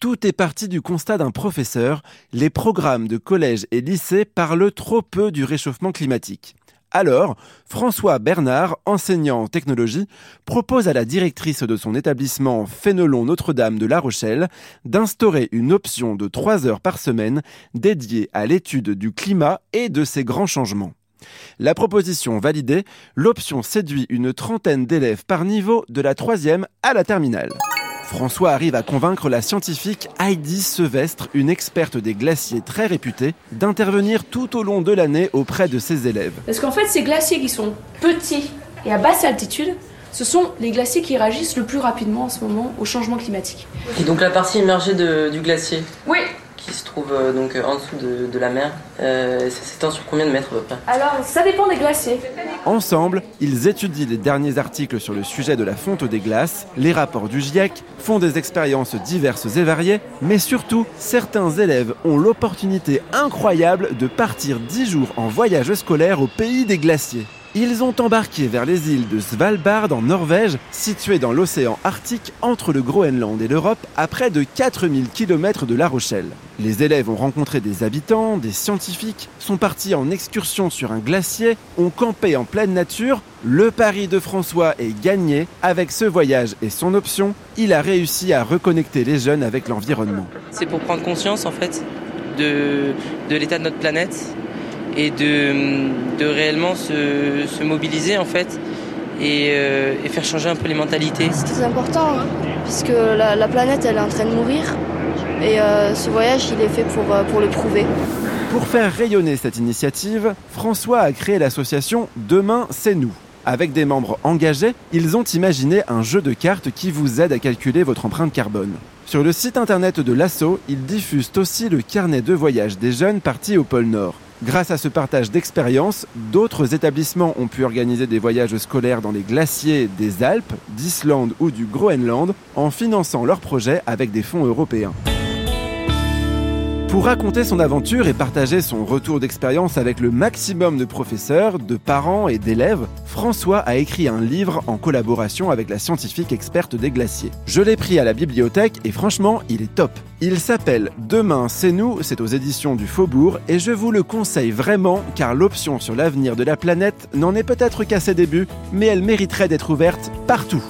Tout est parti du constat d'un professeur, les programmes de collège et lycée parlent trop peu du réchauffement climatique. Alors, François Bernard, enseignant en technologie, propose à la directrice de son établissement Fénelon Notre-Dame de La Rochelle d'instaurer une option de 3 heures par semaine dédiée à l'étude du climat et de ses grands changements. La proposition validée, l'option séduit une trentaine d'élèves par niveau de la troisième à la terminale. François arrive à convaincre la scientifique Heidi Sevestre, une experte des glaciers très réputée, d'intervenir tout au long de l'année auprès de ses élèves. Parce qu'en fait, ces glaciers qui sont petits et à basse altitude, ce sont les glaciers qui réagissent le plus rapidement en ce moment au changement climatique. Et donc la partie immergée du glacier Oui, qui se trouve euh, donc euh, en dessous de, la mer. Euh, ça s'étend sur combien de mètres Alors, ça dépend des glaciers. Ensemble, ils étudient les derniers articles sur le sujet de la fonte des glaces, les rapports du GIEC, font des expériences diverses et variées, mais surtout, certains élèves ont l'opportunité incroyable de partir 10 jours en voyage scolaire au pays des glaciers. Ils ont embarqué vers les îles de Svalbard en Norvège, situées dans l'océan Arctique entre le Groenland et l'Europe, à près de 4000 km de La Rochelle. Les élèves ont rencontré des habitants, des scientifiques, sont partis en excursion sur un glacier, ont campé en pleine nature. Le pari de François est gagné. Avec ce voyage et son option, il a réussi à reconnecter les jeunes avec l'environnement. C'est pour prendre conscience en fait de, de l'état de notre planète et de, de réellement se, mobiliser en fait euh, et, faire changer un peu les mentalités. C'est très important hein, puisque la, planète elle est en train de mourir et euh, ce voyage il est fait pour, euh, pour le prouver. Pour faire rayonner cette initiative, François a créé l'association Demain c'est nous. Avec des membres engagés, ils ont imaginé un jeu de cartes qui vous aide à calculer votre empreinte carbone. Sur le site internet de l'ASSO, ils diffusent aussi le carnet de voyage des jeunes partis au pôle Nord. Grâce à ce partage d'expériences, d'autres établissements ont pu organiser des voyages scolaires dans les glaciers des Alpes, d'Islande ou du Groenland en finançant leurs projets avec des fonds européens. Pour raconter son aventure et partager son retour d'expérience avec le maximum de professeurs, de parents et d'élèves, François a écrit un livre en collaboration avec la scientifique experte des glaciers. Je l'ai pris à la bibliothèque et franchement, il est top. Il s'appelle Demain c'est nous, c'est aux éditions du Faubourg et je vous le conseille vraiment car l'option sur l'avenir de la planète n'en est peut-être qu'à ses débuts, mais elle mériterait d'être ouverte partout.